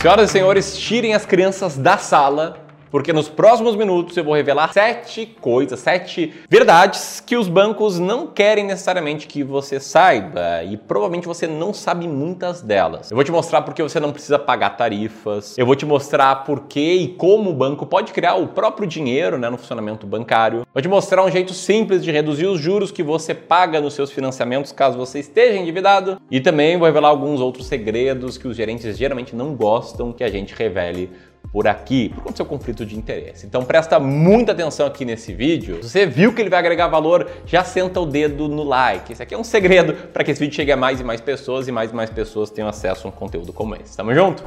Senhoras e senhores, tirem as crianças da sala porque nos próximos minutos eu vou revelar sete coisas, sete verdades que os bancos não querem necessariamente que você saiba. E provavelmente você não sabe muitas delas. Eu vou te mostrar porque você não precisa pagar tarifas, eu vou te mostrar por que e como o banco pode criar o próprio dinheiro né, no funcionamento bancário, vou te mostrar um jeito simples de reduzir os juros que você paga nos seus financiamentos caso você esteja endividado. E também vou revelar alguns outros segredos que os gerentes geralmente não gostam que a gente revele por aqui, por conta do seu conflito de interesse. Então presta muita atenção aqui nesse vídeo. Se você viu que ele vai agregar valor, já senta o dedo no like. Esse aqui é um segredo para que esse vídeo chegue a mais e mais pessoas e mais e mais pessoas tenham acesso a um conteúdo como esse. Tamo junto?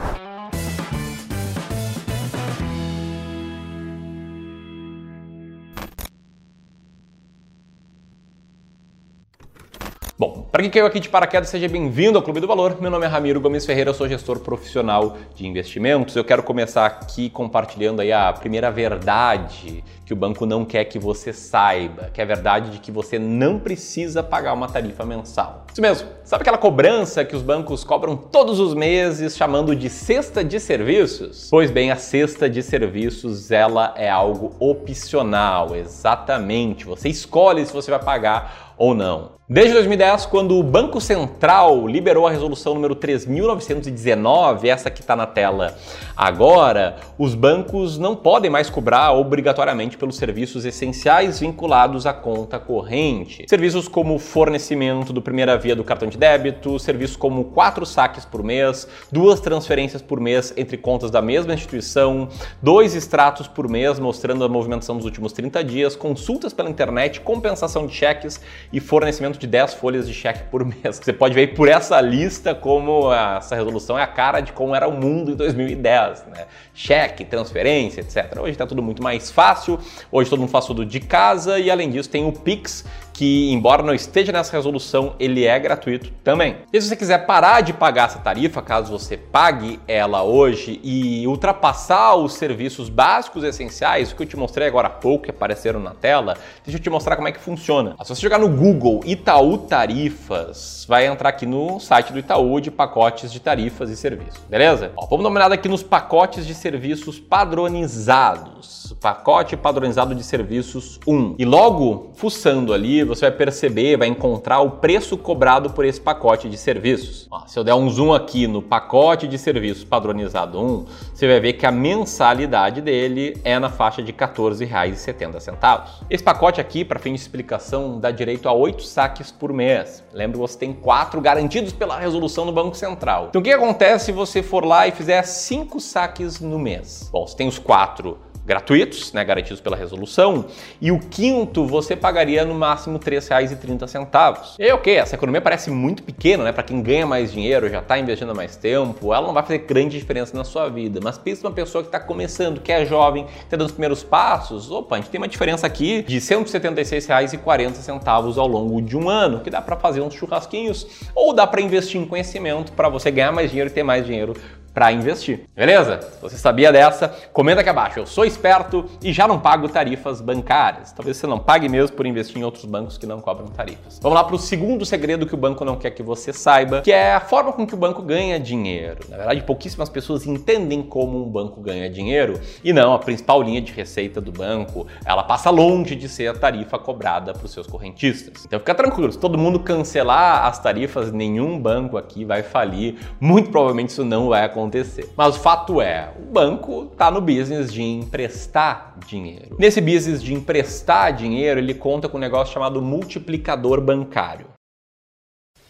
Bom, para quem caiu aqui de paraquedas, seja bem-vindo ao Clube do Valor. Meu nome é Ramiro Gomes Ferreira, eu sou gestor profissional de investimentos. Eu quero começar aqui compartilhando aí a primeira verdade que o banco não quer que você saiba, que é a verdade de que você não precisa pagar uma tarifa mensal. Isso mesmo. Sabe aquela cobrança que os bancos cobram todos os meses, chamando de cesta de serviços? Pois bem, a cesta de serviços, ela é algo opcional, exatamente. Você escolhe se você vai pagar ou não. Desde 2010, quando o Banco Central liberou a resolução número 3919, essa que está na tela agora, os bancos não podem mais cobrar obrigatoriamente pelos serviços essenciais vinculados à conta corrente. Serviços como fornecimento do primeira via do cartão de débito, serviços como quatro saques por mês, duas transferências por mês entre contas da mesma instituição, dois extratos por mês mostrando a movimentação dos últimos 30 dias, consultas pela internet, compensação de cheques e fornecimento de 10 folhas de cheque por mês. Você pode ver por essa lista como essa resolução é a cara de como era o mundo em 2010, né? Cheque, transferência, etc. Hoje está tudo muito mais fácil, hoje todo mundo faz tudo de casa e além disso tem o Pix que, embora não esteja nessa resolução, ele é gratuito também. E se você quiser parar de pagar essa tarifa, caso você pague ela hoje e ultrapassar os serviços básicos essenciais, o que eu te mostrei agora há pouco, que apareceram na tela, deixa eu te mostrar como é que funciona. Se você jogar no Google Itaú Tarifas, vai entrar aqui no site do Itaú de pacotes de tarifas e serviços, beleza? Ó, vamos dar uma olhada aqui nos pacotes de serviços padronizados. Pacote padronizado de serviços 1. E logo, fuçando ali, você vai perceber, vai encontrar o preço cobrado por esse pacote de serviços. Ó, se eu der um zoom aqui no pacote de serviços padronizado 1, você vai ver que a mensalidade dele é na faixa de R$ 14,70. Esse pacote aqui, para fim de explicação, dá direito a 8 saques por mês. Lembra você tem 4 garantidos pela resolução do Banco Central. Então o que acontece se você for lá e fizer 5 saques no mês? Bom, você tem os 4 gratuitos, né, garantidos pela resolução, e o quinto você pagaria no máximo R$ 3,30. E aí, ok, essa economia parece muito pequena, né, para quem ganha mais dinheiro, já está investindo mais tempo, ela não vai fazer grande diferença na sua vida, mas pensa uma pessoa que está começando, que é jovem, está dando os primeiros passos, opa, a gente tem uma diferença aqui de R$ 176,40 ao longo de um ano, que dá para fazer uns churrasquinhos, ou dá para investir em conhecimento para você ganhar mais dinheiro e ter mais dinheiro para investir. Beleza? Se você sabia dessa, comenta aqui abaixo. Eu sou esperto e já não pago tarifas bancárias. Talvez você não pague mesmo por investir em outros bancos que não cobram tarifas. Vamos lá para o segundo segredo que o banco não quer que você saiba, que é a forma com que o banco ganha dinheiro. Na verdade, pouquíssimas pessoas entendem como um banco ganha dinheiro e não, a principal linha de receita do banco, ela passa longe de ser a tarifa cobrada para os seus correntistas. Então fica tranquilo, se todo mundo cancelar as tarifas, nenhum banco aqui vai falir. Muito provavelmente isso não vai acontecer acontecer. Mas o fato é, o banco está no business de emprestar dinheiro. Nesse business de emprestar dinheiro, ele conta com um negócio chamado multiplicador bancário.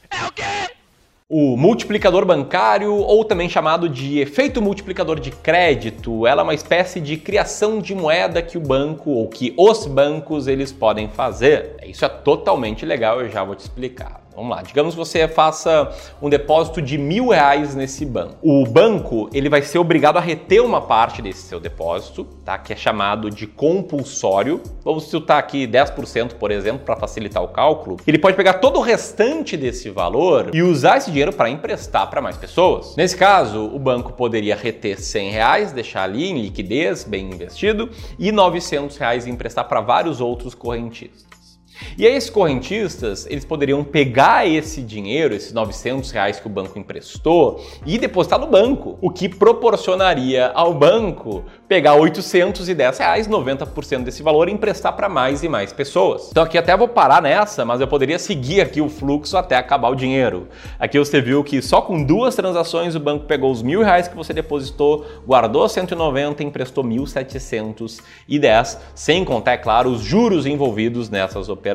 É o quê? O multiplicador bancário, ou também chamado de efeito multiplicador de crédito, ela é uma espécie de criação de moeda que o banco ou que os bancos eles podem fazer. Isso é totalmente legal, eu já vou te explicar. Vamos lá, digamos que você faça um depósito de mil reais nesse banco. O banco ele vai ser obrigado a reter uma parte desse seu depósito, tá? Que é chamado de compulsório. Vamos citar aqui 10%, por exemplo, para facilitar o cálculo. Ele pode pegar todo o restante desse valor e usar esse dinheiro para emprestar para mais pessoas. Nesse caso, o banco poderia reter 100 reais, deixar ali em liquidez, bem investido, e 900 reais emprestar para vários outros correntistas. E aí esses correntistas, eles poderiam pegar esse dinheiro, esses 900 reais que o banco emprestou e depositar no banco, o que proporcionaria ao banco pegar 810 reais, 90% desse valor e emprestar para mais e mais pessoas. Então aqui até vou parar nessa, mas eu poderia seguir aqui o fluxo até acabar o dinheiro. Aqui você viu que só com duas transações o banco pegou os mil reais que você depositou, guardou 190 e emprestou 1.710, sem contar, é claro, os juros envolvidos nessas operações.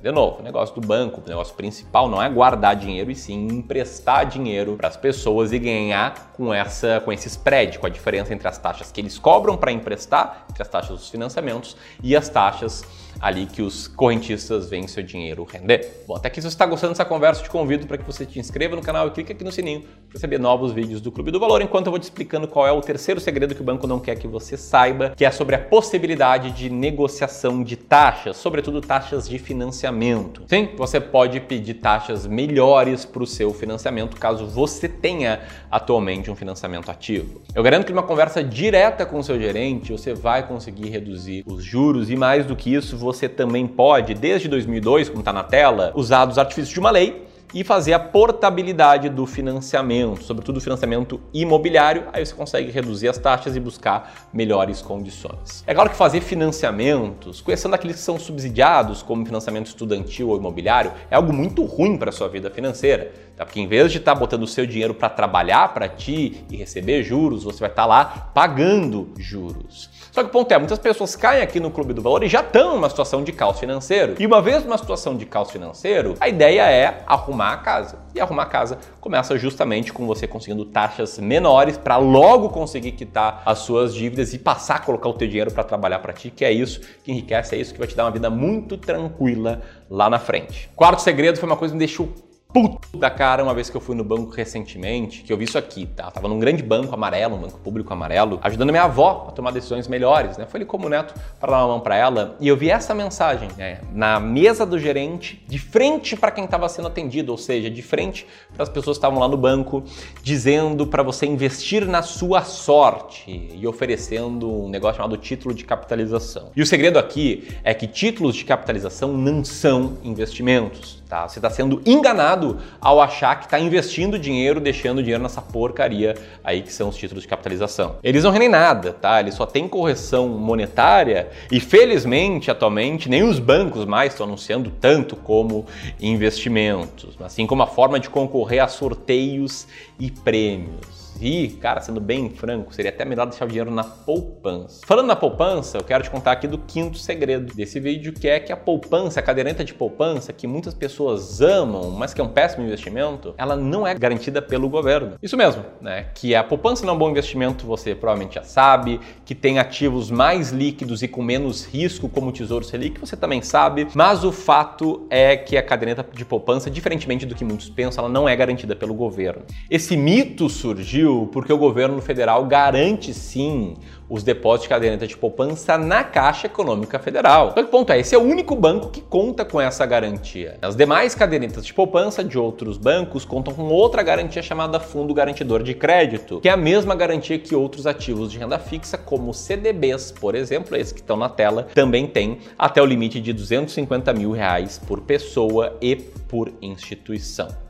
De novo, o negócio do banco, o negócio principal não é guardar dinheiro e sim emprestar dinheiro para as pessoas e ganhar com essa com esse spread, com a diferença entre as taxas que eles cobram para emprestar, entre as taxas dos financiamentos e as taxas ali que os correntistas veem seu dinheiro render. Bom, até aqui se você está gostando dessa conversa, te convido para que você te inscreva no canal e clique aqui no sininho para receber novos vídeos do Clube do Valor, enquanto eu vou te explicando qual é o terceiro segredo que o banco não quer que você saiba, que é sobre a possibilidade de negociação de taxas, sobretudo taxas de financiamento. Sim, você pode pedir taxas melhores para o seu financiamento caso você tenha atualmente um financiamento ativo. Eu garanto que numa conversa direta com o seu gerente, você vai conseguir reduzir os juros e mais do que isso, você também pode, desde 2002, como está na tela, usar os artifícios de uma lei e fazer a portabilidade do financiamento, sobretudo o financiamento imobiliário, aí você consegue reduzir as taxas e buscar melhores condições. É claro que fazer financiamentos, conhecendo aqueles que são subsidiados, como financiamento estudantil ou imobiliário, é algo muito ruim para a sua vida financeira, tá? porque em vez de estar tá botando o seu dinheiro para trabalhar para ti e receber juros, você vai estar tá lá pagando juros. Só que o ponto é, muitas pessoas caem aqui no Clube do Valor e já estão numa situação de caos financeiro. E uma vez numa situação de caos financeiro, a ideia é arrumar a casa. E arrumar a casa começa justamente com você conseguindo taxas menores para logo conseguir quitar as suas dívidas e passar a colocar o teu dinheiro para trabalhar para ti, que é isso que enriquece, é isso que vai te dar uma vida muito tranquila lá na frente. Quarto segredo foi uma coisa que me deixou puto da cara uma vez que eu fui no banco recentemente, que eu vi isso aqui, tá? Eu tava num grande banco amarelo, um banco público amarelo, ajudando minha avó a tomar decisões melhores, né? Foi ali como neto para dar uma mão para ela e eu vi essa mensagem, né? Na mesa do gerente, de frente para quem estava sendo atendido, ou seja, de frente para as pessoas que estavam lá no banco, dizendo para você investir na sua sorte e oferecendo um negócio chamado título de capitalização. E o segredo aqui é que títulos de capitalização não são investimentos. Tá? Você está sendo enganado ao achar que está investindo dinheiro, deixando dinheiro nessa porcaria aí que são os títulos de capitalização. Eles não rendem nada, tá? Eles só têm correção monetária e felizmente atualmente nem os bancos mais estão anunciando tanto como investimentos, assim como a forma de concorrer a sorteios e prêmios. E, cara, sendo bem franco, seria até melhor deixar o dinheiro na poupança. Falando na poupança, eu quero te contar aqui do quinto segredo desse vídeo, que é que a poupança, a caderneta de poupança, que muitas pessoas amam, mas que é um péssimo investimento, ela não é garantida pelo governo. Isso mesmo, né? Que a poupança não é um bom investimento, você provavelmente já sabe, que tem ativos mais líquidos e com menos risco, como o Tesouro Selic, você também sabe, mas o fato é que a caderneta de poupança, diferentemente do que muitos pensam, ela não é garantida pelo governo. Esse mito surgiu surgiu porque o governo federal garante sim os depósitos de caderneta de poupança na Caixa Econômica Federal. Então, o ponto é, esse é o único banco que conta com essa garantia. As demais cadernetas de poupança de outros bancos contam com outra garantia chamada Fundo Garantidor de Crédito, que é a mesma garantia que outros ativos de renda fixa, como CDBs, por exemplo, esses que estão na tela, também tem até o limite de 250 mil reais por pessoa e por instituição.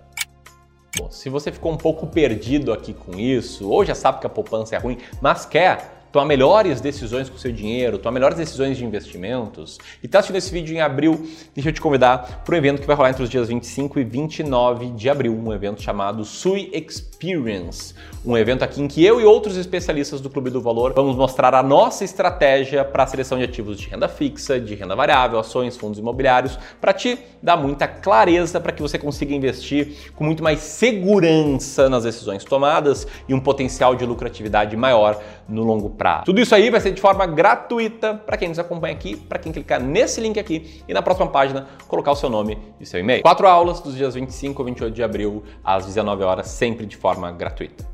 Se você ficou um pouco perdido aqui com isso, ou já sabe que a poupança é ruim, mas quer tomar melhores decisões com o seu dinheiro, tomar melhores decisões de investimentos e está assistindo esse vídeo em abril, deixa eu te convidar para um evento que vai rolar entre os dias 25 e 29 de abril, um evento chamado Sui Experience, um evento aqui em que eu e outros especialistas do Clube do Valor vamos mostrar a nossa estratégia para a seleção de ativos de renda fixa, de renda variável, ações, fundos imobiliários, para te dar muita clareza para que você consiga investir com muito mais segurança nas decisões tomadas e um potencial de lucratividade maior no longo prazo. Tudo isso aí vai ser de forma gratuita para quem nos acompanha aqui, para quem clicar nesse link aqui e na próxima página colocar o seu nome e seu e-mail. Quatro aulas dos dias 25 e 28 de abril às 19 horas, sempre de forma gratuita.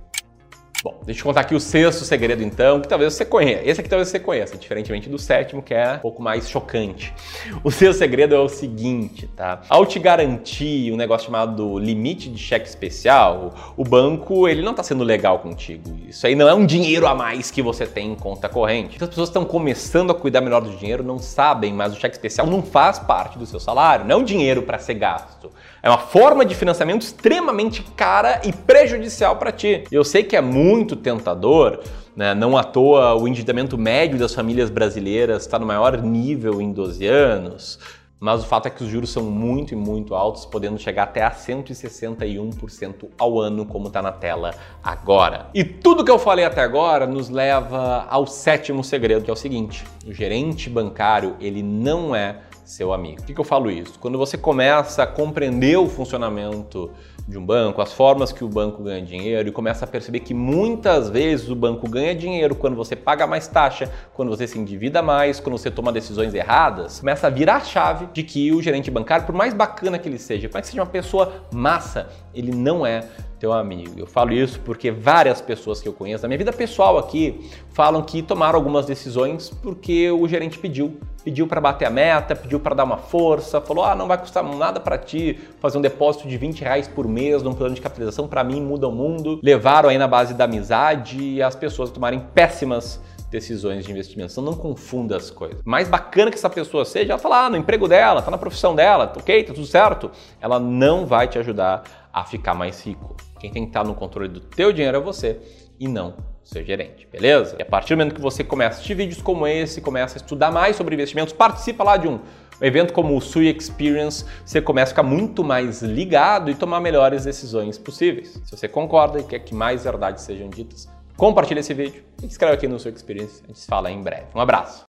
Bom, deixa eu contar aqui o sexto segredo então, que talvez você conheça. Esse aqui talvez você conheça, diferentemente do sétimo, que é um pouco mais chocante. O sexto segredo é o seguinte, tá? Ao te garantir um negócio chamado limite de cheque especial, o banco, ele não tá sendo legal contigo. Isso aí não é um dinheiro a mais que você tem em conta corrente. Então, as pessoas estão começando a cuidar melhor do dinheiro, não sabem, mas o cheque especial não faz parte do seu salário, não é um dinheiro para ser gasto. É uma forma de financiamento extremamente cara e prejudicial para ti. Eu sei que é muito tentador, né? não à toa o endividamento médio das famílias brasileiras está no maior nível em 12 anos. Mas o fato é que os juros são muito e muito altos, podendo chegar até a 161% ao ano, como está na tela agora. E tudo que eu falei até agora nos leva ao sétimo segredo, que é o seguinte: o gerente bancário ele não é seu amigo. Por que, eu falo isso? Quando você começa a compreender o funcionamento de um banco, as formas que o banco ganha dinheiro e começa a perceber que muitas vezes o banco ganha dinheiro quando você paga mais taxa, quando você se endivida mais, quando você toma decisões erradas, começa a virar a chave de que o gerente bancário, por mais bacana que ele seja, por mais que seja uma pessoa massa, ele não é teu amigo. Eu falo isso porque várias pessoas que eu conheço, na minha vida pessoal aqui, falam que tomaram algumas decisões porque o gerente pediu. Pediu para bater a meta, pediu para dar uma força, falou: ah, não vai custar nada para ti fazer um depósito de 20 reais por mês num plano de capitalização, para mim muda o mundo. Levaram aí na base da amizade as pessoas tomarem péssimas decisões de investimento. Então não confunda as coisas. Mais bacana que essa pessoa seja, ela tá lá no emprego dela, tá na profissão dela, ok, tá tudo certo. Ela não vai te ajudar a ficar mais rico. Quem tem que estar no controle do teu dinheiro é você e não seu gerente, beleza? E a partir do momento que você começa a assistir vídeos como esse, começa a estudar mais sobre investimentos, participa lá de um evento como o Sui Experience, você começa a ficar muito mais ligado e tomar melhores decisões possíveis. Se você concorda e quer que mais verdades sejam ditas, compartilha esse vídeo e escreve aqui no Sui Experience. A gente se fala em breve. Um abraço!